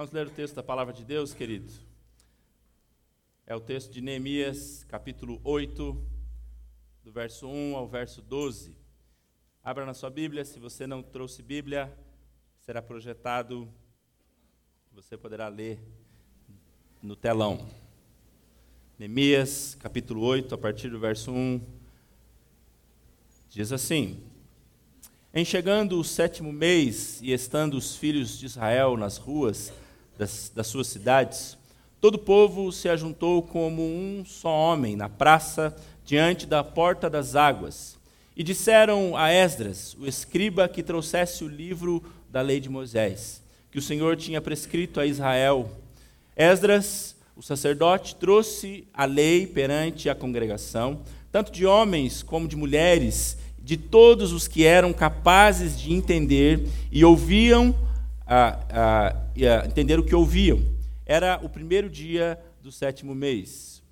Vamos ler o texto da palavra de Deus, querido. É o texto de Neemias, capítulo 8, do verso 1 ao verso 12. Abra na sua Bíblia, se você não trouxe Bíblia, será projetado, você poderá ler no telão. Neemias, capítulo 8, a partir do verso 1, diz assim: Em chegando o sétimo mês e estando os filhos de Israel nas ruas das, das suas cidades, todo o povo se ajuntou como um só homem na praça diante da porta das águas. E disseram a Esdras, o escriba, que trouxesse o livro da lei de Moisés, que o Senhor tinha prescrito a Israel. Esdras, o sacerdote, trouxe a lei perante a congregação, tanto de homens como de mulheres, de todos os que eram capazes de entender e ouviam, a, entender o que ouviam. Era o primeiro dia do sétimo mês.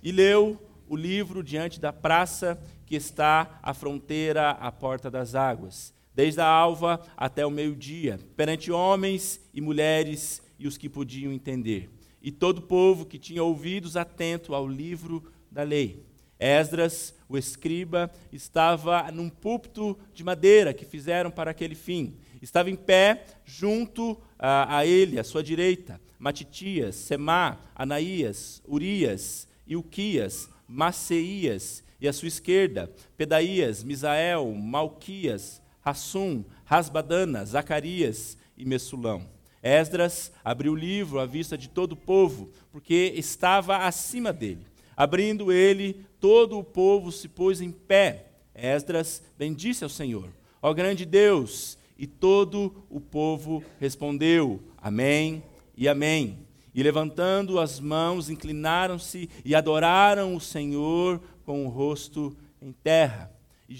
E leu o livro diante da praça que está à fronteira à porta das águas, desde a alva até o meio-dia, perante homens e mulheres e os que podiam entender, e todo o povo que tinha ouvidos atento ao livro da lei. Esdras, o escriba, estava num púlpito de madeira que fizeram para aquele fim. Estava em pé junto a, a ele, à sua direita, Matitias, Semá, Anaías, Urias, Ilquias, Maceias, e à sua esquerda, Pedaías, Misael, Malquias, Rassum, Rasbadana, Zacarias e Messulão. Esdras abriu o livro à vista de todo o povo, porque estava acima dele. Abrindo ele, todo o povo se pôs em pé. Esdras bendisse ao Senhor, ó grande Deus, e todo o povo respondeu: Amém e Amém. E levantando as mãos, inclinaram-se e adoraram o Senhor com o rosto em terra. E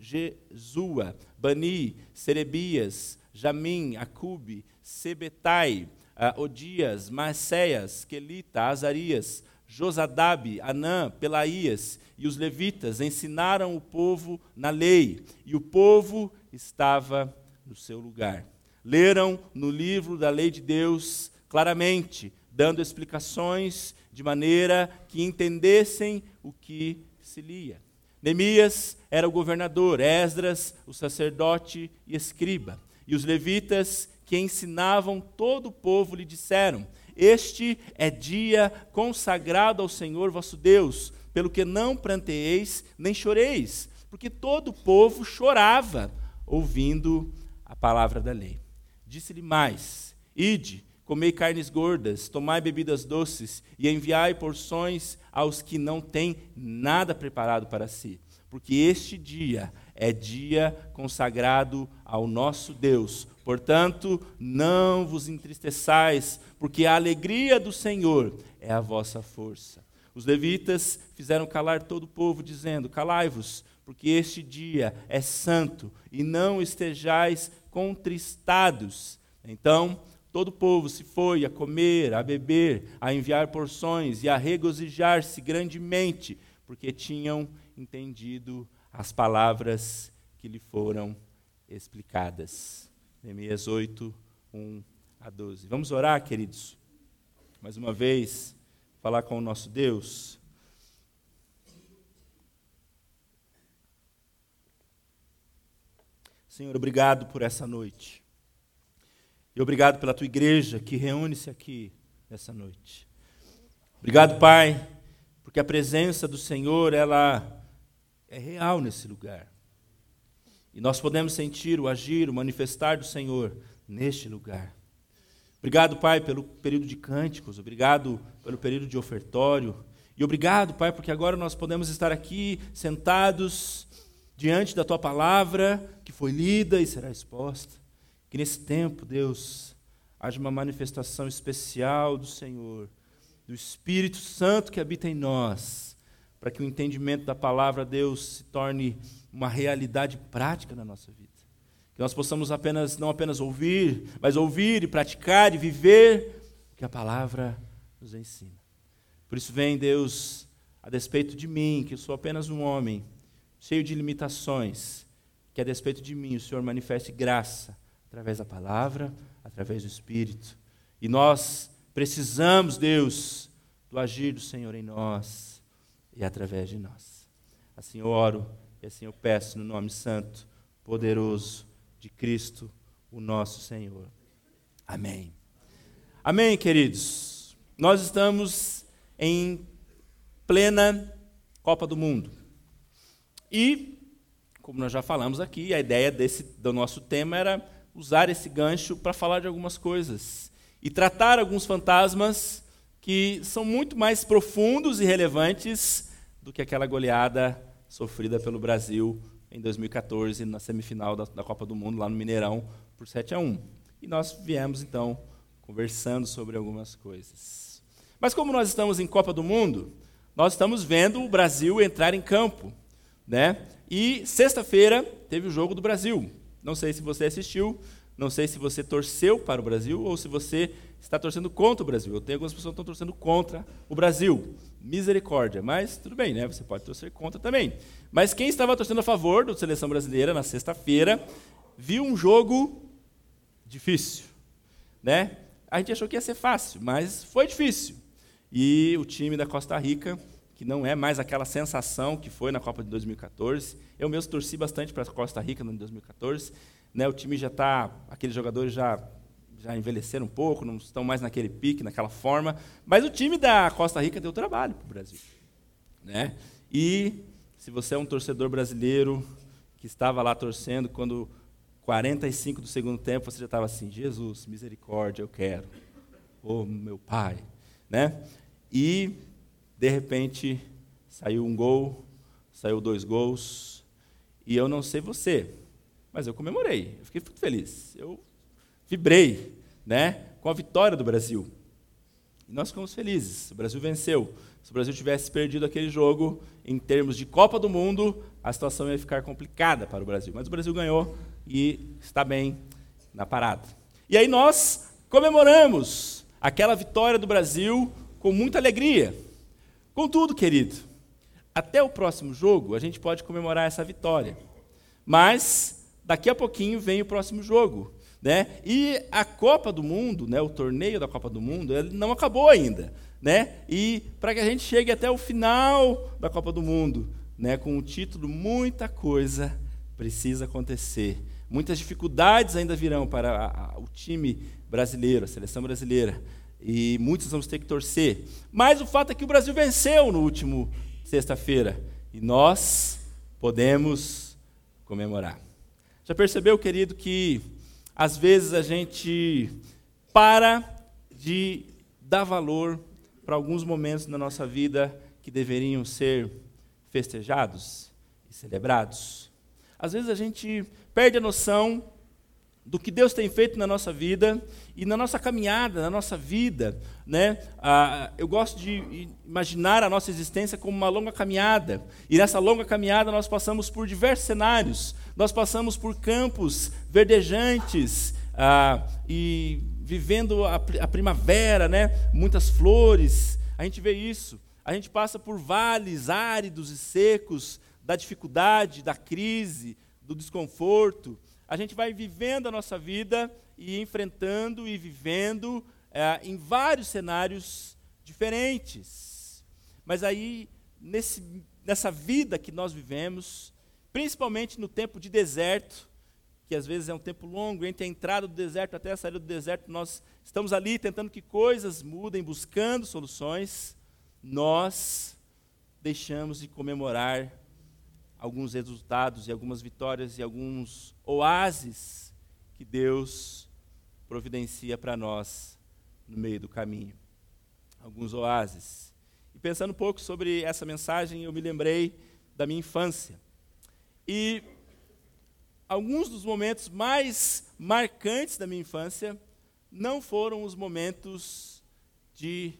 Jesua, Bani, Serebias, Jamim, Acube, Sebetai, uh, Odias, Maceias, Quelita, Azarias, Josadabe, Anã, Pelaías e os levitas ensinaram o povo na lei, e o povo estava no seu lugar. Leram no livro da lei de Deus claramente, dando explicações de maneira que entendessem o que se lia. Neemias era o governador, Esdras, o sacerdote e escriba. E os levitas que ensinavam todo o povo lhe disseram: Este é dia consagrado ao Senhor vosso Deus, pelo que não pranteeis nem choreis, porque todo o povo chorava ouvindo a palavra da lei. Disse-lhe mais: Ide, comei carnes gordas, tomai bebidas doces e enviai porções aos que não têm nada preparado para si, porque este dia é dia consagrado ao nosso Deus. Portanto, não vos entristeçais, porque a alegria do Senhor é a vossa força. Os levitas fizeram calar todo o povo, dizendo: Calai-vos, porque este dia é santo, e não estejais contristados. Então, Todo o povo se foi a comer, a beber, a enviar porções e a regozijar-se grandemente, porque tinham entendido as palavras que lhe foram explicadas. Neemias 8, 1 a 12. Vamos orar, queridos? Mais uma vez, falar com o nosso Deus. Senhor, obrigado por essa noite. E obrigado pela tua igreja que reúne-se aqui nessa noite. Obrigado, Pai, porque a presença do Senhor, ela é real nesse lugar. E nós podemos sentir o agir, o manifestar do Senhor neste lugar. Obrigado, Pai, pelo período de cânticos, obrigado pelo período de ofertório. E obrigado, Pai, porque agora nós podemos estar aqui sentados diante da tua palavra que foi lida e será exposta. Que nesse tempo, Deus, haja uma manifestação especial do Senhor, do Espírito Santo que habita em nós, para que o entendimento da palavra, Deus, se torne uma realidade prática na nossa vida. Que nós possamos apenas não apenas ouvir, mas ouvir e praticar e viver o que a palavra nos ensina. Por isso vem Deus a despeito de mim, que sou apenas um homem cheio de limitações, que a despeito de mim o Senhor manifeste graça através da palavra, através do Espírito. E nós precisamos, Deus, do agir do Senhor em nós e através de nós. Assim eu oro e assim eu peço no nome santo, poderoso de Cristo, o nosso Senhor. Amém. Amém, queridos. Nós estamos em plena Copa do Mundo. E, como nós já falamos aqui, a ideia desse, do nosso tema era usar esse gancho para falar de algumas coisas e tratar alguns fantasmas que são muito mais profundos e relevantes do que aquela goleada sofrida pelo Brasil em 2014 na semifinal da, da Copa do Mundo lá no Mineirão por 7 a 1. E nós viemos então conversando sobre algumas coisas. Mas como nós estamos em Copa do Mundo, nós estamos vendo o Brasil entrar em campo, né? E sexta-feira teve o jogo do Brasil. Não sei se você assistiu, não sei se você torceu para o Brasil ou se você está torcendo contra o Brasil. Eu tenho algumas pessoas que estão torcendo contra o Brasil. Misericórdia. Mas tudo bem, né? Você pode torcer contra também. Mas quem estava torcendo a favor da seleção brasileira na sexta-feira viu um jogo difícil, né? A gente achou que ia ser fácil, mas foi difícil. E o time da Costa Rica, que não é mais aquela sensação que foi na Copa de 2014, eu mesmo torci bastante para a Costa Rica em 2014, né, o time já está, aqueles jogadores já, já envelheceram um pouco, não estão mais naquele pique, naquela forma. Mas o time da Costa Rica deu trabalho para o Brasil. Né? E se você é um torcedor brasileiro que estava lá torcendo, quando 45 do segundo tempo você já estava assim, Jesus, misericórdia, eu quero. Oh, meu Pai. Né? E, de repente, saiu um gol, saiu dois gols, e eu não sei você, mas eu comemorei, eu fiquei muito feliz. Eu vibrei né, com a vitória do Brasil. E nós ficamos felizes. O Brasil venceu. Se o Brasil tivesse perdido aquele jogo, em termos de Copa do Mundo, a situação ia ficar complicada para o Brasil. Mas o Brasil ganhou e está bem na parada. E aí nós comemoramos aquela vitória do Brasil com muita alegria. Contudo, querido, até o próximo jogo a gente pode comemorar essa vitória. Mas daqui a pouquinho vem o próximo jogo. Né? E a Copa do Mundo, né, o torneio da Copa do Mundo, ele não acabou ainda. Né? E para que a gente chegue até o final da Copa do Mundo, né, com o título, muita coisa precisa acontecer. Muitas dificuldades ainda virão para a, a, o time brasileiro, a seleção brasileira. E muitos vamos ter que torcer. Mas o fato é que o Brasil venceu no último sexta-feira. E nós podemos comemorar. Já percebeu, querido, que às vezes a gente para de dar valor para alguns momentos na nossa vida que deveriam ser festejados e celebrados? Às vezes a gente perde a noção do que Deus tem feito na nossa vida e na nossa caminhada, na nossa vida. Né? Ah, eu gosto de imaginar a nossa existência como uma longa caminhada. E nessa longa caminhada nós passamos por diversos cenários. Nós passamos por campos verdejantes ah, e vivendo a, a primavera, né? muitas flores. A gente vê isso. A gente passa por vales áridos e secos da dificuldade, da crise, do desconforto a gente vai vivendo a nossa vida e enfrentando e vivendo é, em vários cenários diferentes. Mas aí, nesse, nessa vida que nós vivemos, principalmente no tempo de deserto, que às vezes é um tempo longo, entre a entrada do deserto até a saída do deserto, nós estamos ali tentando que coisas mudem, buscando soluções, nós deixamos de comemorar alguns resultados e algumas vitórias e alguns oásis que Deus providencia para nós no meio do caminho. Alguns oásis. E pensando um pouco sobre essa mensagem, eu me lembrei da minha infância. E alguns dos momentos mais marcantes da minha infância não foram os momentos de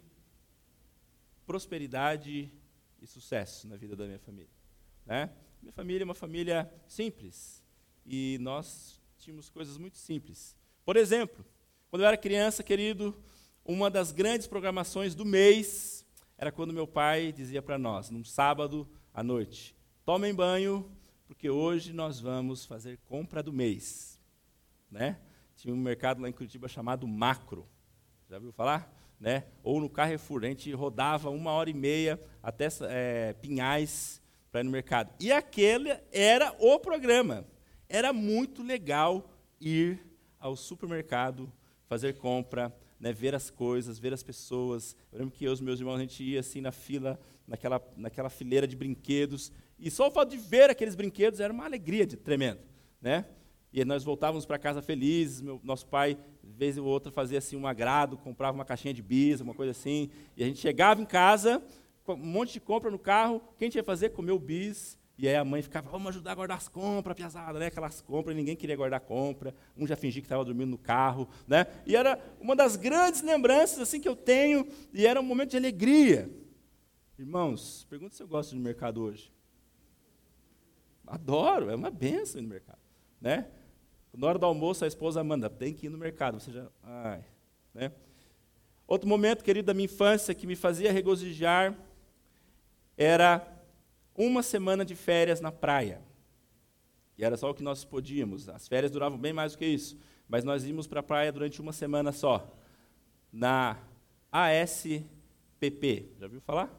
prosperidade e sucesso na vida da minha família. Né? Minha família é uma família simples e nós tínhamos coisas muito simples. Por exemplo, quando eu era criança, querido, uma das grandes programações do mês era quando meu pai dizia para nós, num sábado à noite: tomem banho, porque hoje nós vamos fazer compra do mês. Né? tinha um mercado lá em Curitiba chamado Macro. Já viu falar? Né? Ou no Carrefour. A gente rodava uma hora e meia até é, Pinhais para ir no mercado. E aquele era o programa. Era muito legal ir ao supermercado, fazer compra, né, ver as coisas, ver as pessoas. Eu lembro que eu e os meus irmãos, a gente ia assim na fila, naquela, naquela fileira de brinquedos, e só o fato de ver aqueles brinquedos era uma alegria de, tremenda. Né? E nós voltávamos para casa felizes, meu, nosso pai, vez ou outra, fazia assim um agrado, comprava uma caixinha de bis, uma coisa assim, e a gente chegava em casa, um monte de compra no carro, o que a gente ia fazer? Comer o bis, e aí a mãe ficava, vamos ajudar a guardar as compras, piazada, né? Aquelas compras, ninguém queria guardar compra, um já fingia que estava dormindo no carro, né? E era uma das grandes lembranças assim que eu tenho, e era um momento de alegria. Irmãos, pergunta se eu gosto de mercado hoje. Adoro, é uma benção ir no mercado, né? Na hora do almoço, a esposa manda, tem que ir no mercado, você já, ai, né? Outro momento, querido, da minha infância que me fazia regozijar era uma semana de férias na praia. E era só o que nós podíamos. As férias duravam bem mais do que isso. Mas nós íamos para a praia durante uma semana só. Na ASPP. Já viu falar?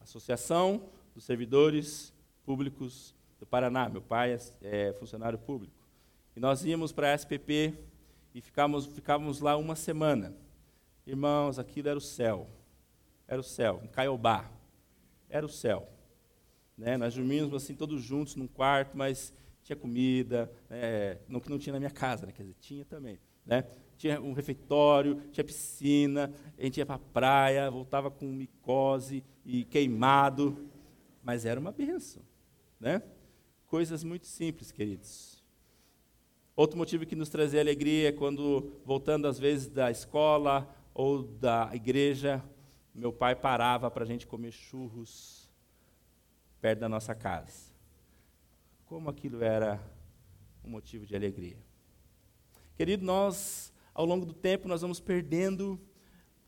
Associação dos Servidores Públicos do Paraná. Meu pai é, é funcionário público. E nós íamos para a ASPP e ficávamos, ficávamos lá uma semana. Irmãos, aquilo era o céu. Era o céu. Em Caiobá. Era o céu. Né? Nós dormíamos assim todos juntos num quarto, mas tinha comida, né? não que não tinha na minha casa, né? quer dizer, tinha também. Né? Tinha um refeitório, tinha piscina, a gente ia para a praia, voltava com micose e queimado, mas era uma benção. Né? Coisas muito simples, queridos. Outro motivo que nos trazia alegria é quando, voltando às vezes da escola ou da igreja, meu pai parava para a gente comer churros perto da nossa casa. Como aquilo era um motivo de alegria. Querido, nós, ao longo do tempo, nós vamos perdendo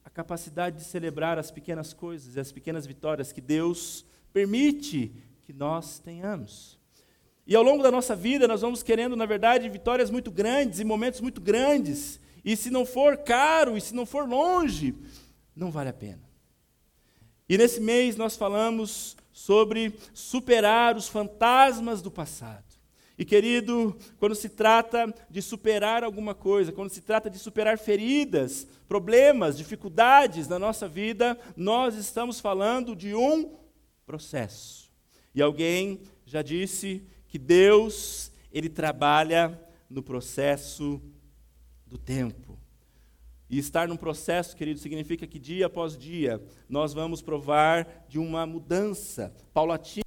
a capacidade de celebrar as pequenas coisas e as pequenas vitórias que Deus permite que nós tenhamos. E ao longo da nossa vida, nós vamos querendo, na verdade, vitórias muito grandes e momentos muito grandes. E se não for caro, e se não for longe, não vale a pena. E nesse mês nós falamos sobre superar os fantasmas do passado. E querido, quando se trata de superar alguma coisa, quando se trata de superar feridas, problemas, dificuldades na nossa vida, nós estamos falando de um processo. E alguém já disse que Deus, ele trabalha no processo do tempo. E estar num processo, querido, significa que dia após dia nós vamos provar de uma mudança paulatina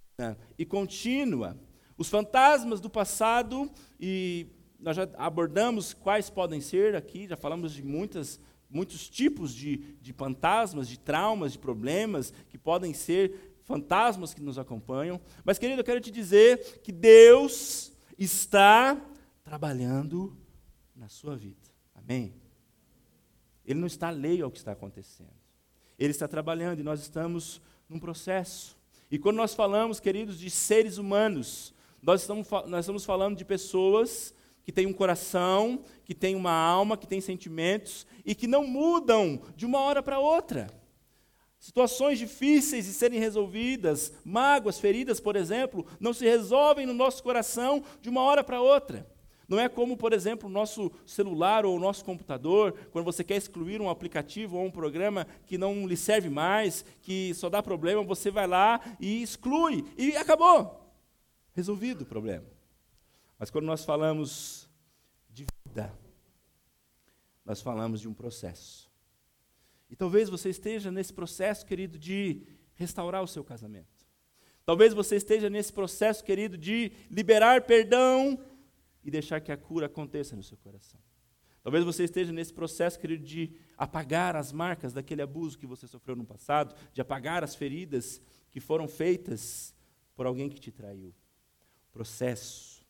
e contínua. Os fantasmas do passado, e nós já abordamos quais podem ser aqui, já falamos de muitas, muitos tipos de, de fantasmas, de traumas, de problemas que podem ser fantasmas que nos acompanham. Mas, querido, eu quero te dizer que Deus está trabalhando na sua vida. Amém? Ele não está alheio ao que está acontecendo. Ele está trabalhando e nós estamos num processo. E quando nós falamos, queridos, de seres humanos, nós estamos, nós estamos falando de pessoas que têm um coração, que têm uma alma, que têm sentimentos e que não mudam de uma hora para outra. Situações difíceis de serem resolvidas, mágoas, feridas, por exemplo, não se resolvem no nosso coração de uma hora para outra. Não é como, por exemplo, o nosso celular ou o nosso computador, quando você quer excluir um aplicativo ou um programa que não lhe serve mais, que só dá problema, você vai lá e exclui e acabou. Resolvido o problema. Mas quando nós falamos de vida, nós falamos de um processo. E talvez você esteja nesse processo, querido, de restaurar o seu casamento. Talvez você esteja nesse processo, querido, de liberar perdão e deixar que a cura aconteça no seu coração. Talvez você esteja nesse processo, querido, de apagar as marcas daquele abuso que você sofreu no passado, de apagar as feridas que foram feitas por alguém que te traiu. Processo.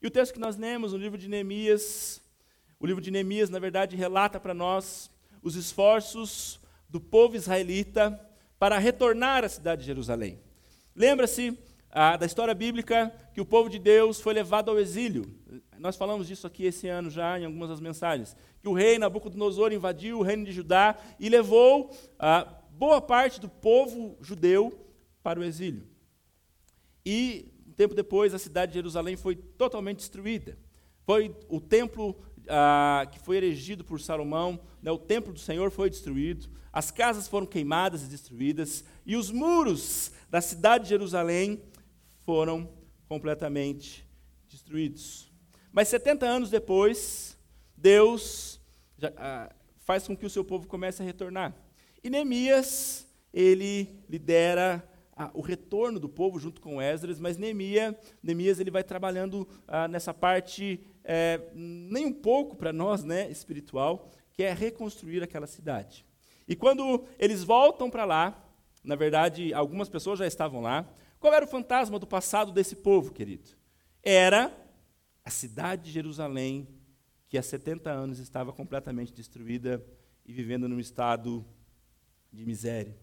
E o texto que nós lemos no livro de Neemias, o livro de Neemias, na verdade, relata para nós os esforços do povo israelita para retornar à cidade de Jerusalém. Lembra-se ah, da história bíblica que o povo de Deus foi levado ao exílio. Nós falamos disso aqui esse ano já em algumas das mensagens. Que o rei Nabucodonosor invadiu o reino de Judá e levou ah, boa parte do povo judeu para o exílio. E um tempo depois a cidade de Jerusalém foi totalmente destruída. Foi o templo ah, que foi erigido por Salomão, né, o templo do Senhor foi destruído, as casas foram queimadas e destruídas, e os muros da cidade de Jerusalém foram completamente destruídos. Mas 70 anos depois, Deus já, ah, faz com que o seu povo comece a retornar. E Neemias, ele lidera ah, o retorno do povo junto com Esdras, mas Neemias, ele vai trabalhando ah, nessa parte é, nem um pouco para nós, né, espiritual, que é reconstruir aquela cidade. E quando eles voltam para lá, na verdade, algumas pessoas já estavam lá, qual era o fantasma do passado desse povo, querido? Era a cidade de Jerusalém, que há 70 anos estava completamente destruída e vivendo num estado de miséria.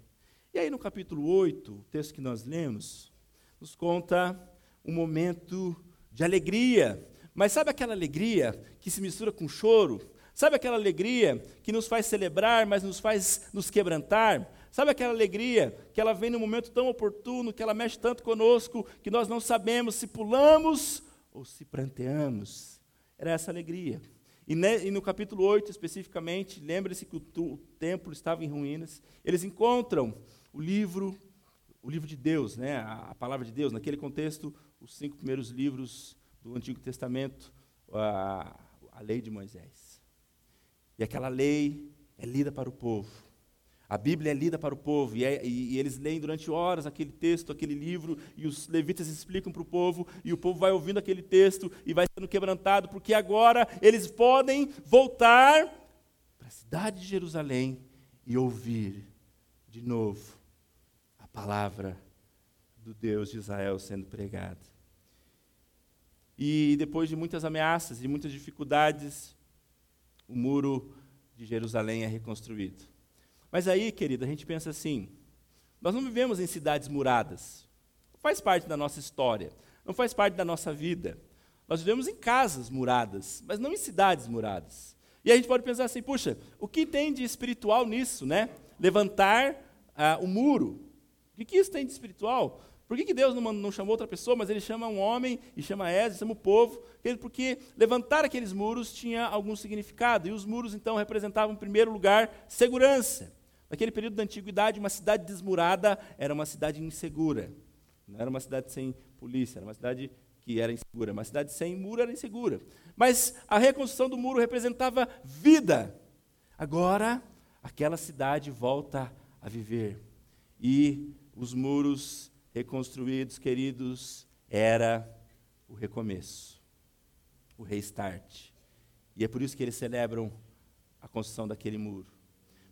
E aí, no capítulo 8, o texto que nós lemos, nos conta um momento de alegria. Mas sabe aquela alegria que se mistura com choro? Sabe aquela alegria que nos faz celebrar, mas nos faz nos quebrantar? Sabe aquela alegria que ela vem num momento tão oportuno, que ela mexe tanto conosco, que nós não sabemos se pulamos ou se pranteamos? Era essa alegria. E, ne, e no capítulo 8, especificamente, lembre-se que o, o templo estava em ruínas. Eles encontram o livro, o livro de Deus, né, a, a palavra de Deus. Naquele contexto, os cinco primeiros livros do Antigo Testamento, a, a lei de Moisés. E aquela lei é lida para o povo. A Bíblia é lida para o povo, e, é, e, e, eles leem durante horas aquele texto, aquele livro, e os levitas explicam para o povo, e o povo vai ouvindo aquele texto e vai sendo quebrantado, porque agora eles podem voltar para a cidade de Jerusalém e ouvir de novo a palavra do Deus de Israel sendo pregada. E depois de muitas ameaças e muitas dificuldades, o muro de Jerusalém é reconstruído. Mas aí, querido, a gente pensa assim: nós não vivemos em cidades muradas. Não faz parte da nossa história, não faz parte da nossa vida. Nós vivemos em casas muradas, mas não em cidades muradas. E a gente pode pensar assim: puxa, o que tem de espiritual nisso, né? Levantar ah, o muro. O que, que isso tem de espiritual? Por que, que Deus não, não, chamou outra pessoa, mas ele chama um homem e chama Esdras, chama o povo? Porque levantar aqueles muros tinha algum significado. E os muros, então, representavam, em primeiro lugar, segurança. Naquele período da antiguidade, uma cidade desmurada era uma cidade insegura. Não era uma cidade sem polícia, era uma cidade que era insegura. Uma cidade sem muro era insegura. Mas a reconstrução do muro representava vida. Agora, aquela cidade volta a viver. E os muros reconstruídos, queridos, era o recomeço, o restart. E é por isso que eles celebram a construção daquele muro.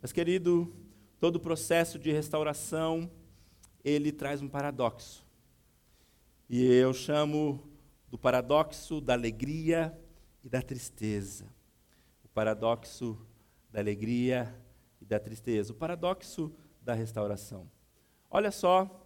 Mas, querido, todo o processo de restauração, ele traz um paradoxo. E eu chamo do paradoxo da alegria e da tristeza. O paradoxo da alegria e da tristeza. O paradoxo da restauração. Olha só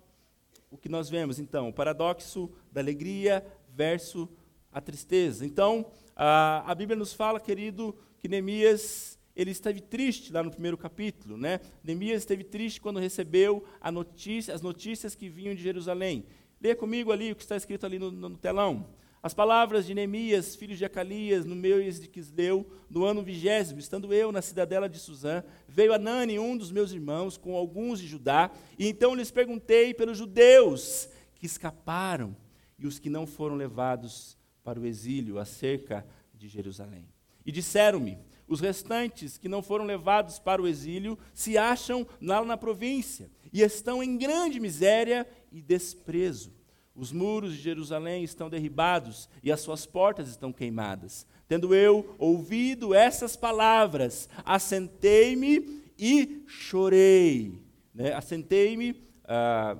o que nós vemos, então, o paradoxo da alegria versus a tristeza. Então, a, a Bíblia nos fala, querido, que Neemias ele esteve triste lá no primeiro capítulo, né? Neemias esteve triste quando recebeu notícia, as notícias que vinham de Jerusalém. Leia comigo ali o que está escrito ali no, no telão. As palavras de Neemias, filho de Acalias, no mês de Quisleu, no ano vigésimo, estando eu na cidadela de Suzã, veio Anani, um dos meus irmãos, com alguns de Judá, e então lhes perguntei pelos judeus que escaparam e os que não foram levados para o exílio acerca de Jerusalém. E disseram-me: os restantes que não foram levados para o exílio se acham lá na província e estão em grande miséria e desprezo. Os muros de Jerusalém estão derribados e as suas portas estão queimadas. Tendo eu ouvido essas palavras, assentei-me e chorei. Né? Assentei-me, ah,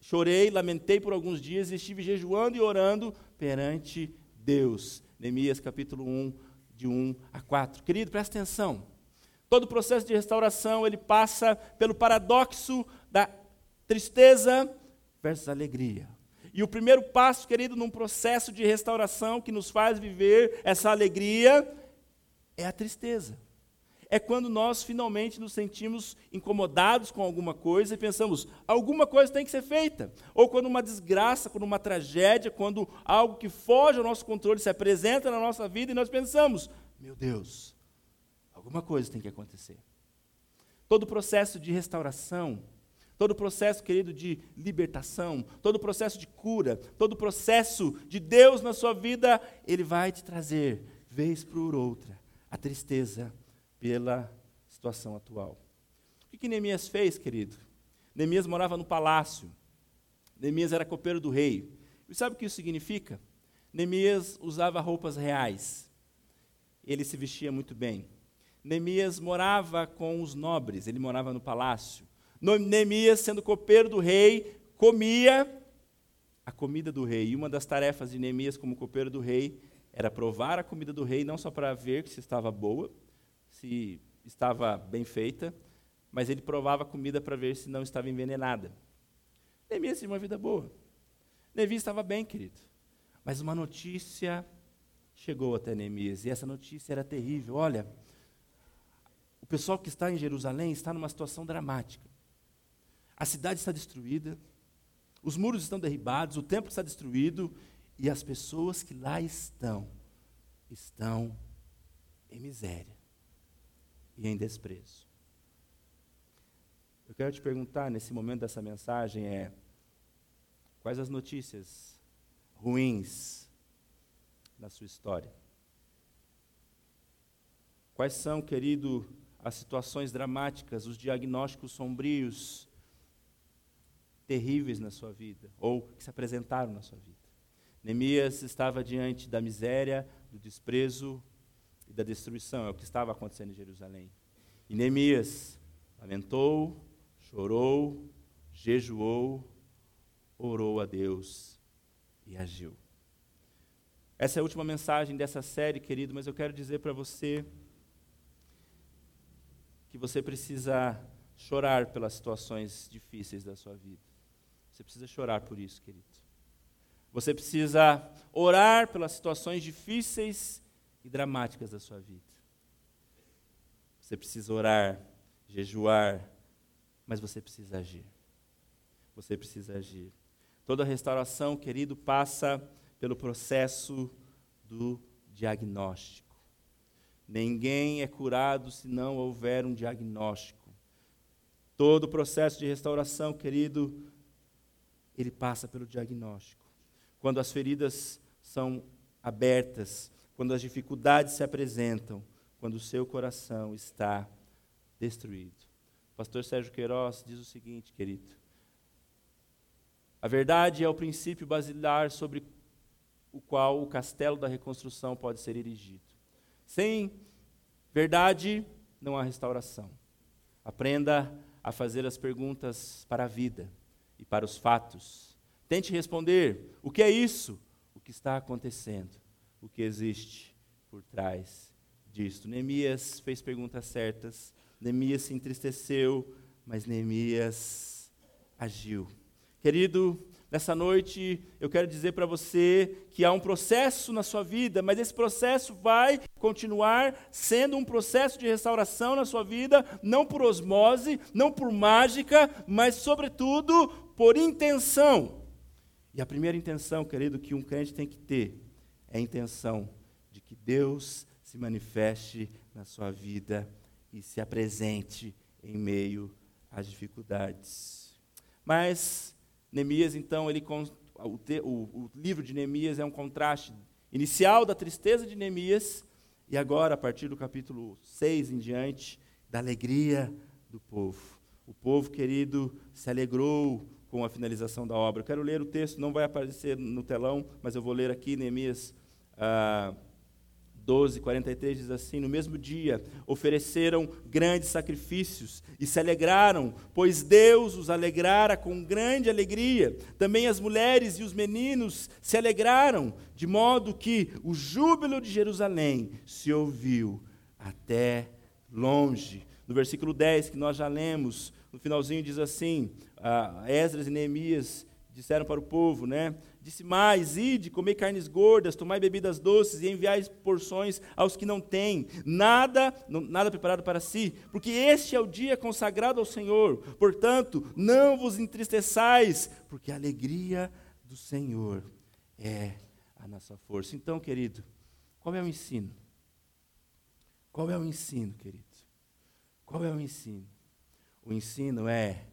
chorei, lamentei por alguns dias e estive jejuando e orando perante Deus. Neemias capítulo 1, de 1 a 4. Querido, presta atenção. Todo o processo de restauração, ele passa pelo paradoxo da tristeza versus alegria. E o primeiro passo, querido, num processo de restauração que nos faz viver essa alegria é a tristeza. É quando nós finalmente nos sentimos incomodados com alguma coisa e pensamos, alguma coisa tem que ser feita. Ou quando uma desgraça, quando uma tragédia, quando algo que foge ao nosso controle se apresenta na nossa vida e nós pensamos, meu Deus, alguma coisa tem que acontecer. Todo o processo de restauração, todo o processo, querido, de libertação, todo o processo de cura, todo o processo de Deus na sua vida, ele vai te trazer, vez por outra, a tristeza pela situação atual. O que, Neemias fez, querido? Neemias morava no palácio. Neemias era copeiro do rei. E sabe o que isso significa? Neemias usava roupas reais. Ele se vestia muito bem. Neemias morava com os nobres, ele morava no palácio. Neemias, sendo copeiro do rei, comia a comida do rei. E uma das tarefas de Neemias como copeiro do rei era provar a comida do rei, não só para ver se estava boa, se estava bem feita, mas ele provava a comida para ver se não estava envenenada. Neemias tinha uma vida boa. Neemias estava bem, querido. Mas uma notícia chegou até Neemias, e essa notícia era terrível. Olha, o pessoal que está em Jerusalém está numa situação dramática. A cidade está destruída, os muros estão derribados, o templo está destruído, e as pessoas que lá estão, estão em miséria e em desprezo. Eu quero te perguntar nesse momento dessa mensagem é quais as notícias ruins na sua história? Quais são, querido, as situações dramáticas, os diagnósticos sombrios, terríveis na sua vida, ou que se apresentaram na sua vida? Neemias estava diante da miséria, do desprezo, e da destruição, é o que estava acontecendo em Jerusalém. E Neemias lamentou, chorou, jejuou, orou a Deus e agiu. Essa é a última mensagem dessa série, querido, mas eu quero dizer para você que você precisa chorar pelas situações difíceis da sua vida. Você precisa chorar por isso, querido. Você precisa orar pelas situações difíceis e dramáticas da sua vida. Você precisa orar, jejuar, mas você precisa agir. Você precisa agir. Toda restauração, querido, passa pelo processo do diagnóstico. Ninguém é curado se não houver um diagnóstico. Todo o processo de restauração, querido, ele passa pelo diagnóstico. Quando as feridas são abertas, quando as dificuldades se apresentam, quando o seu coração está destruído. O pastor Sérgio Queiroz diz o seguinte, querido: A verdade é o princípio basilar sobre o qual o castelo da reconstrução pode ser erigido. Sem verdade, não há restauração. Aprenda a fazer as perguntas para a vida para os fatos. Tente responder: o que é isso? O que está acontecendo? o que existe por trás disto. Neemias fez perguntas certas, Neemias se entristeceu, mas Neemias agiu. Querido, nessa noite eu quero dizer para você que há um processo na sua vida, mas esse processo vai continuar sendo um processo de restauração na sua vida, não por osmose, não por mágica, mas sobretudo por intenção. E a primeira intenção, querido, que um crente tem que ter é a intenção de que Deus se manifeste na sua vida e se apresente em meio às dificuldades. Mas Neemias, então, ele, o, o, o livro de Neemias é um contraste inicial da tristeza de Neemias e agora, a partir do capítulo 6 em diante, da alegria do povo. O povo querido se alegrou com a finalização da obra. Eu quero ler o texto, não vai aparecer no telão, mas eu vou ler aqui Neemias ah, 12, 43 diz assim: No mesmo dia ofereceram grandes sacrifícios e se alegraram, pois Deus os alegrara com grande alegria. Também as mulheres e os meninos se alegraram, de modo que o júbilo de Jerusalém se ouviu até longe. No versículo 10, que nós já lemos, no finalzinho diz assim: ah, Esdras e Neemias disseram para o povo, né? Disse mais: ide, comei carnes gordas, tomai bebidas doces e enviai porções aos que não têm, nada, nada preparado para si, porque este é o dia consagrado ao Senhor. Portanto, não vos entristeçais, porque a alegria do Senhor é a nossa força. Então, querido, qual é o ensino? Qual é o ensino, querido? Qual é o ensino? O ensino é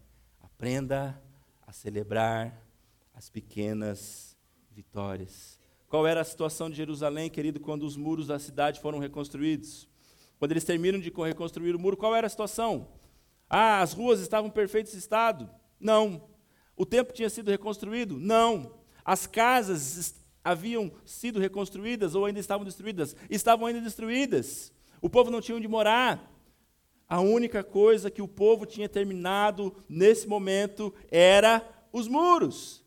aprenda a celebrar as pequenas vitórias. Qual era a situação de Jerusalém, querido, quando os muros da cidade foram reconstruídos? Quando eles terminam de reconstruir o muro, qual era a situação? Ah, as ruas estavam em perfeito estado? Não. O templo tinha sido reconstruído? Não. As casas haviam sido reconstruídas ou ainda estavam destruídas? Estavam ainda destruídas. O povo não tinha onde morar. A única coisa que o povo tinha terminado nesse momento era os muros.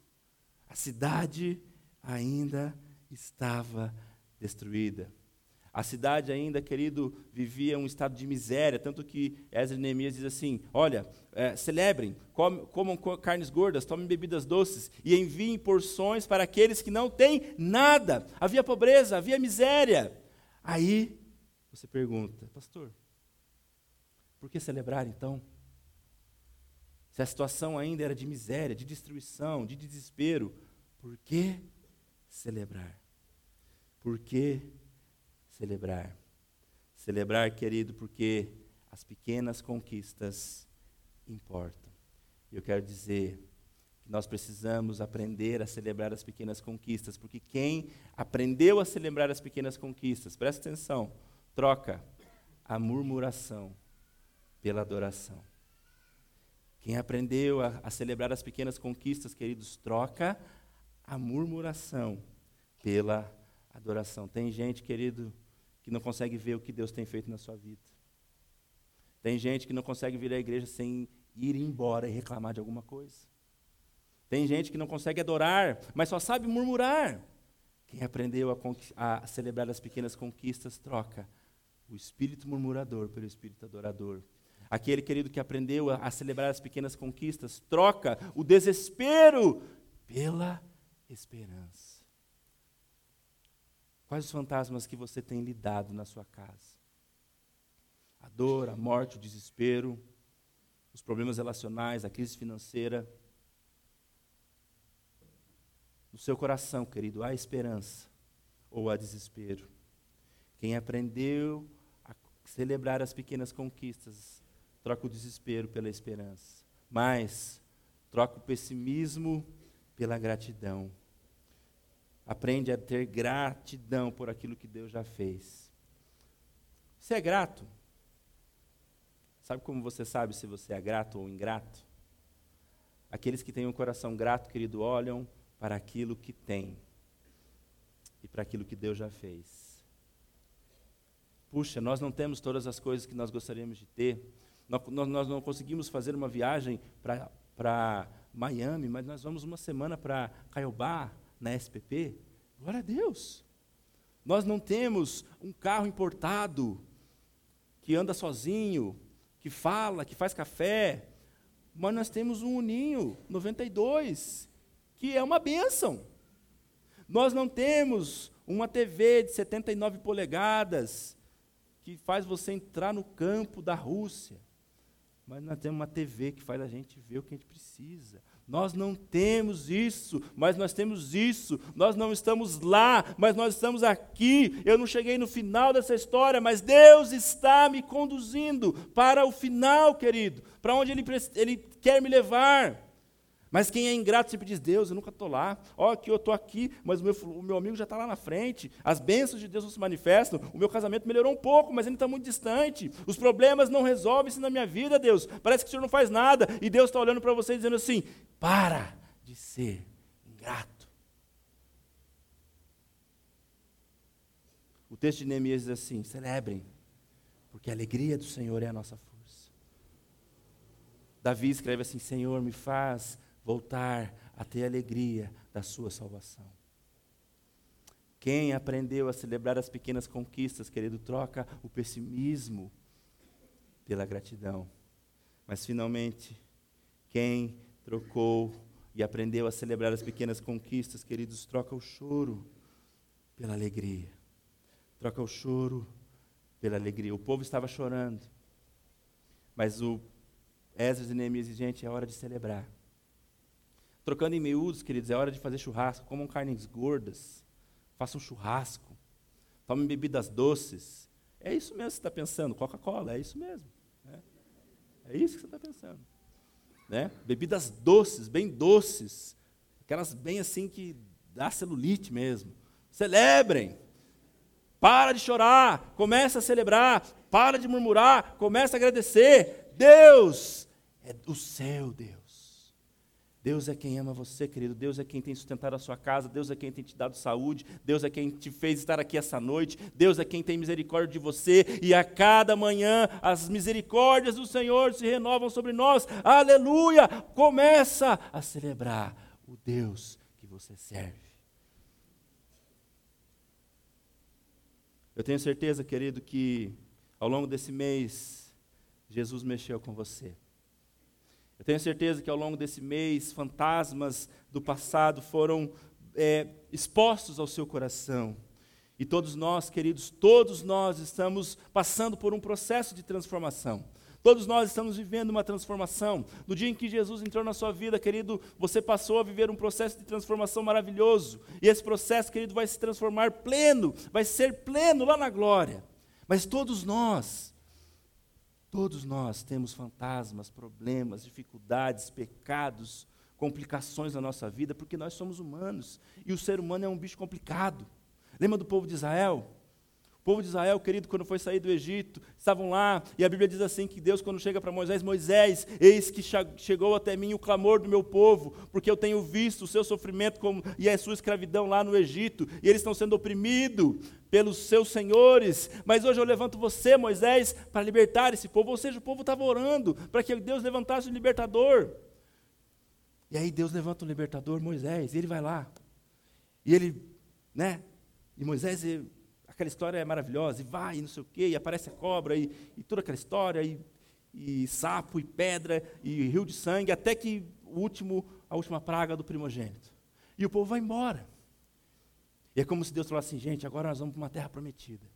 A cidade ainda estava destruída. A cidade ainda, querido, vivia um estado de miséria, tanto que Ezra e Neemias diz assim: olha, é, celebrem, comam, comam carnes gordas, tomem bebidas doces e enviem porções para aqueles que não têm nada. Havia pobreza, havia miséria. Aí você pergunta, pastor, por que celebrar então? Se a situação ainda era de miséria, de destruição, de desespero, por que celebrar? Por que celebrar? Celebrar, querido, porque as pequenas conquistas importam. Eu quero dizer que nós precisamos aprender a celebrar as pequenas conquistas, porque quem aprendeu a celebrar as pequenas conquistas, presta atenção, troca a murmuração pela adoração. Quem aprendeu a, a celebrar as pequenas conquistas, queridos, troca a murmuração pela adoração. Tem gente, querido, que não consegue ver o que Deus tem feito na sua vida. Tem gente que não consegue vir à igreja sem ir embora e reclamar de alguma coisa. Tem gente que não consegue adorar, mas só sabe murmurar. Quem aprendeu a, a celebrar as pequenas conquistas troca o espírito murmurador pelo espírito adorador. Aquele querido que aprendeu a, celebrar as pequenas conquistas, troca o desespero pela esperança. Quais os fantasmas que você tem lidado na sua casa? A dor, a morte, o desespero, os problemas relacionais, a crise financeira. No seu coração, querido, há esperança ou há desespero? Quem aprendeu a celebrar as pequenas conquistas troca o desespero pela esperança. Mas troca o pessimismo pela gratidão. Aprende a ter gratidão por aquilo que Deus já fez. Você é grato? Sabe como você sabe se você é grato ou ingrato? Aqueles que têm um coração grato, querido, olham para aquilo que tem e para aquilo que Deus já fez. Puxa, nós não temos todas as coisas que nós gostaríamos de ter, nós, nós não conseguimos fazer uma viagem para Miami, mas nós vamos uma semana para Caiobá, na SPP. Glória a Deus. Nós não temos um carro importado que anda sozinho, que fala, que faz café, mas nós temos um Uninho 92, que é uma bênção. Nós não temos uma TV de 79 polegadas que faz você entrar no campo da Rússia mas nós temos uma TV que faz a gente ver o que a gente precisa. Nós não temos isso, mas nós temos isso. Nós não estamos lá, mas nós estamos aqui. Eu não cheguei no final dessa história, mas Deus está me conduzindo para o final, querido, para onde Ele, Ele quer me levar. Mas quem é ingrato sempre diz: Deus, eu nunca estou lá. Ó, que eu estou aqui, mas o meu, o meu amigo já está lá na frente. As bênçãos de Deus não se manifestam. O meu casamento melhorou um pouco, mas ele está muito distante. Os problemas não resolvem-se na minha vida, Deus. Parece que o Senhor não faz nada. E Deus está olhando para você dizendo assim: para de ser ingrato. O texto de Neemias diz assim: celebrem, porque a alegria do Senhor é a nossa força. Davi escreve assim: Senhor, me faz voltar a ter alegria da sua salvação. Quem aprendeu a celebrar as pequenas conquistas, querido, troca o pessimismo pela gratidão. Mas finalmente, quem trocou e aprendeu a celebrar as pequenas conquistas, queridos, troca o choro pela alegria. Troca o choro pela alegria. O povo estava chorando. Mas o Esdras e Neemias gente, é hora de celebrar. Trocando em miúdos, queridos, é hora de fazer churrasco. Comam carnes gordas. Façam churrasco. Tomem bebidas doces. É isso mesmo que você está pensando. Coca-Cola, é isso mesmo. Né? É isso que você está pensando. Né? Bebidas doces, bem doces. Aquelas bem assim que dá celulite mesmo. Celebrem. Para de chorar, começa a celebrar, para de murmurar, começa a agradecer. Deus é o seu Deus. Deus é quem ama você, querido. Deus é quem tem sustentado a sua casa. Deus é quem tem te dado saúde. Deus é quem te fez estar aqui essa noite. Deus é quem tem misericórdia de você. E a cada manhã as misericórdias do Senhor se renovam sobre nós. Aleluia! Começa a celebrar o Deus que você serve. Eu tenho certeza, querido, que ao longo desse mês, Jesus mexeu com você. Eu tenho certeza que ao longo desse mês, fantasmas do passado foram é, expostos ao seu coração. E todos nós, queridos, todos nós estamos passando por um processo de transformação. Todos nós estamos vivendo uma transformação. No dia em que Jesus entrou na sua vida, querido, você passou a viver um processo de transformação maravilhoso. E esse processo, querido, vai se transformar pleno, vai ser pleno lá na glória. Mas todos nós, Todos nós temos fantasmas, problemas, dificuldades, pecados, complicações na nossa vida, porque nós somos humanos. E o ser humano é um bicho complicado. Lembra do povo de Israel? O povo de Israel, querido, quando foi sair do Egito, estavam lá, e a Bíblia diz assim: que Deus, quando chega para Moisés, Moisés, eis que chegou até mim o clamor do meu povo, porque eu tenho visto o seu sofrimento como, e a sua escravidão lá no Egito, e eles estão sendo oprimidos pelos seus senhores. Mas hoje eu levanto você, Moisés, para libertar esse povo. Ou seja, o povo estava orando para que Deus levantasse um libertador. E aí Deus levanta um libertador, Moisés, e ele vai lá. E ele, né? E Moisés, aquela história é maravilhosa, e vai, e não sei o quê, e aparece a cobra, e, e toda aquela história, e, e sapo, e pedra, e rio de sangue, até que o último, a última praga do primogênito. E o povo vai embora. E é como se Deus falasse assim, gente, agora nós vamos para uma terra prometida.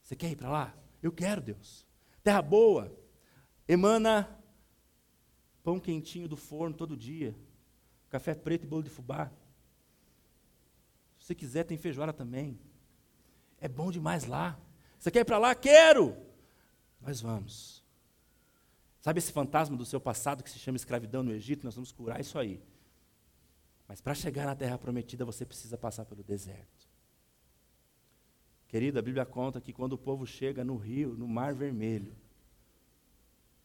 Você quer ir para lá? Eu quero, Deus. Terra boa, emana pão quentinho do forno todo dia, café preto e bolo de fubá. Se você quiser, tem feijoada também. É bom demais lá. Você quer ir para lá? Quero! Nós vamos. Sabe esse fantasma do seu passado que se chama escravidão no Egito? Nós vamos curar isso aí. Mas para chegar na terra prometida, você precisa passar pelo deserto. Querida, a Bíblia conta que quando o povo chega no rio, no Mar Vermelho,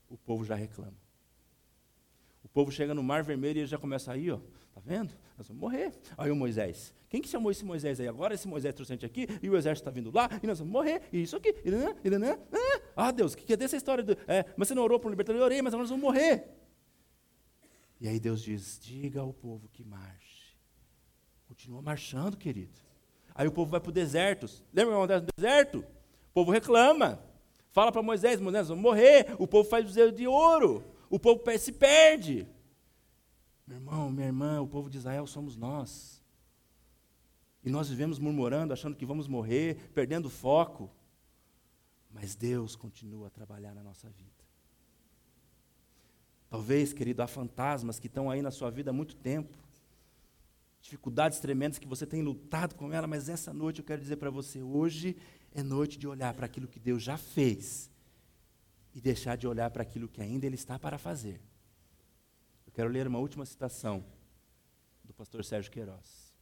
o povo já reclama. O povo chega no Mar Vermelho e ele já começa aí, ó, tá vendo? Nós vamos morrer. Aí o Moisés. Quem que chamou esse Moisés aí? Agora esse Moisés trouxe aqui e o exército está vindo lá e nós vamos morrer. E isso aqui. E, não, e, ah, Deus, o que, que é dessa história? Do, é, mas você não orou para um libertador? Eu orei, mas agora nós vamos morrer. E aí Deus diz: diga ao povo que marche. Continua marchando, querido. Aí o povo vai para o deserto. Lembra o que acontece no deserto? O povo reclama. Fala para Moisés: Moisés, vamos morrer. O povo faz bezerro de ouro. O povo se perde. Meu irmão, minha irmã, o povo de Israel somos nós. E nós vivemos murmurando, achando que vamos morrer, perdendo foco. Mas Deus continua a trabalhar na nossa vida. Talvez, querido, há fantasmas que estão aí na sua vida há muito tempo. Dificuldades tremendas que você tem lutado com ela, mas essa noite eu quero dizer para você: hoje é noite de olhar para aquilo que Deus já fez e deixar de olhar para aquilo que ainda Ele está para fazer. Eu quero ler uma última citação do pastor Sérgio Queiroz.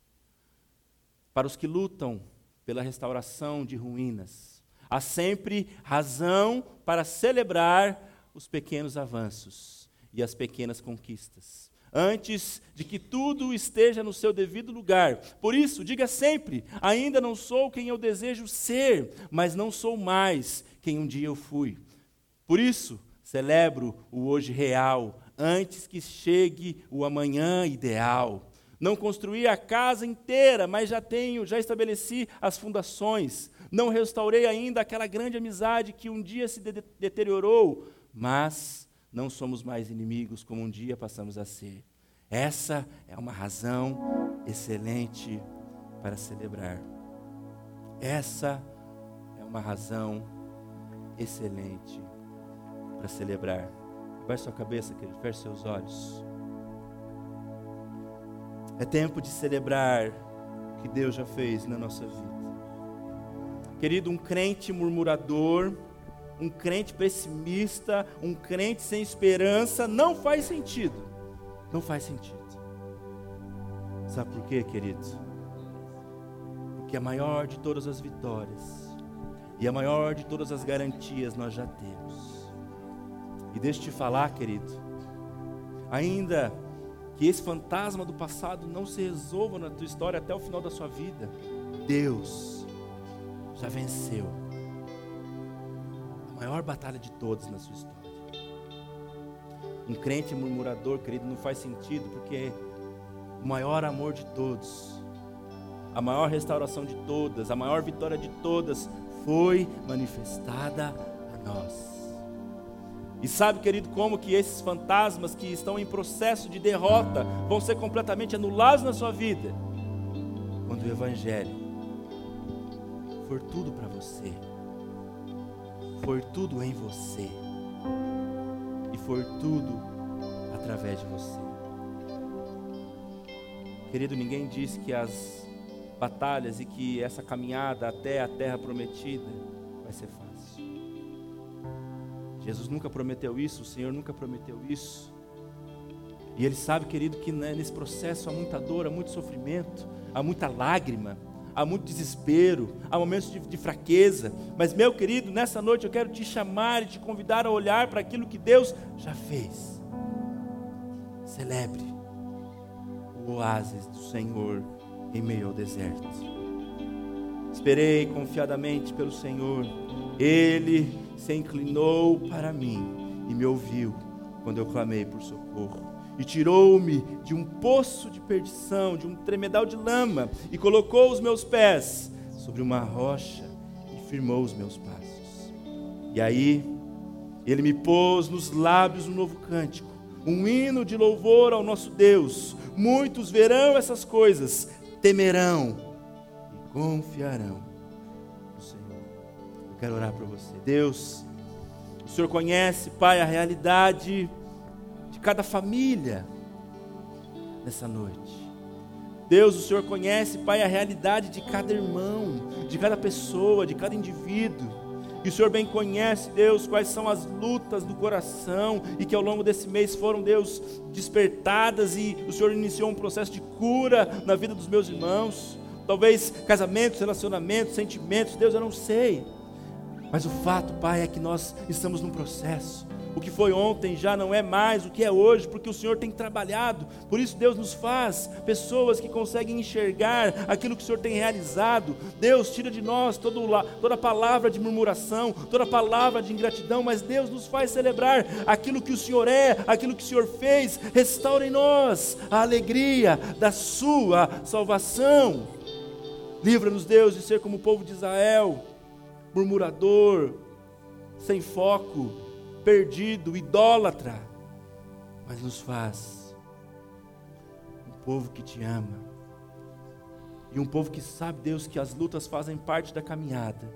Para os que lutam pela restauração de ruínas, há sempre razão para celebrar os pequenos avanços e as pequenas conquistas, antes de que tudo esteja no seu devido lugar. Por isso, diga sempre: ainda não sou quem eu desejo ser, mas não sou mais quem um dia eu fui. Por isso, celebro o hoje real, antes que chegue o amanhã ideal. Não construí a casa inteira, mas já tenho, já estabeleci as fundações. Não restaurei ainda aquela grande amizade que um dia se de deteriorou, mas não somos mais inimigos como um dia passamos a ser. Essa é uma razão excelente para celebrar. Essa é uma razão excelente para celebrar. Abaixe sua cabeça, querido, feche seus olhos. É tempo de celebrar o que Deus já fez na nossa vida. Querido, um crente murmurador, um crente pessimista, um crente sem esperança, não faz sentido. Não faz sentido. Sabe por quê, querido? Porque a maior de todas as vitórias e a maior de todas as garantias nós já temos. E deixa eu te falar, querido, ainda que esse fantasma do passado não se resolva na tua história até o final da sua vida, Deus já venceu a maior batalha de todas na sua história. Um crente murmurador, querido, não faz sentido, porque o maior amor de todos, a maior restauração de todas, a maior vitória de todas foi manifestada a nós. E sabe, querido, como que esses fantasmas que estão em processo de derrota vão ser completamente anulados na sua vida? Quando o Evangelho for tudo para você, for tudo em você, e for tudo através de você. Querido, ninguém disse que as batalhas e que essa caminhada até a terra prometida vai ser fácil. Jesus nunca prometeu isso, o Senhor nunca prometeu isso. E Ele sabe, querido, que né, nesse processo há muita dor, há muito sofrimento, há muita lágrima há muito desespero, há momentos de, de, fraqueza. Mas, meu querido, nessa noite eu quero te chamar e te convidar a olhar para aquilo que Deus já fez. Celebre o oásis do Senhor em meio ao deserto. Esperei confiadamente pelo Senhor, Ele se inclinou para mim e me ouviu quando eu clamei por socorro e tirou-me de um poço de perdição, de um tremedal de lama, e colocou os meus pés sobre uma rocha e firmou os meus passos. E aí, ele me pôs nos lábios um novo cântico, um hino de louvor ao nosso Deus. Muitos verão essas coisas, temerão e confiarão quero orar para você. Deus, o Senhor conhece, Pai, a realidade de cada família nessa noite. Deus, o Senhor conhece, Pai, a realidade de cada irmão, de cada pessoa, de cada indivíduo. E o Senhor bem conhece, Deus, quais são as lutas do coração e que ao longo desse mês foram, Deus, despertadas e o Senhor iniciou um processo de cura na vida dos meus irmãos. Talvez casamentos, relacionamentos, sentimentos, Deus, eu não sei. Mas o fato, Pai, é que nós estamos num processo o que foi ontem já não é mais o que é hoje, porque o Senhor tem trabalhado. Por isso, Deus nos faz pessoas que conseguem enxergar aquilo que o Senhor tem realizado. Deus tira de nós todo, toda palavra de murmuração, toda palavra de ingratidão, mas Deus nos faz celebrar aquilo que o Senhor é, aquilo que o Senhor fez. Restaura em nós a alegria da Sua salvação. Livra-nos, Deus, de ser como o povo de Israel, murmurador, sem foco perdido, idólatra, mas nos faz um povo que te ama e um povo que sabe, Deus, que as lutas fazem parte da caminhada,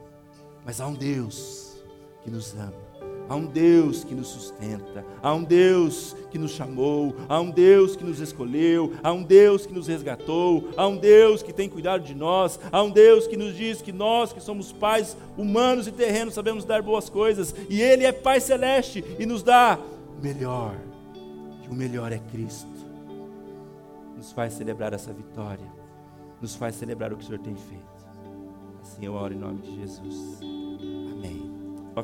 mas há um Deus que nos ama. Há um Deus que nos sustenta, há um Deus que nos chamou, há um Deus que nos escolheu, há um Deus que nos resgatou, há um Deus que tem cuidado de nós, há um Deus que nos diz que nós que somos pais humanos e terrenos sabemos dar boas coisas, e Ele é Pai Celeste e nos dá o melhor, e o melhor é Cristo. Nos faz celebrar essa vitória, nos faz celebrar o que o Senhor tem feito. Assim eu oro em nome de Jesus.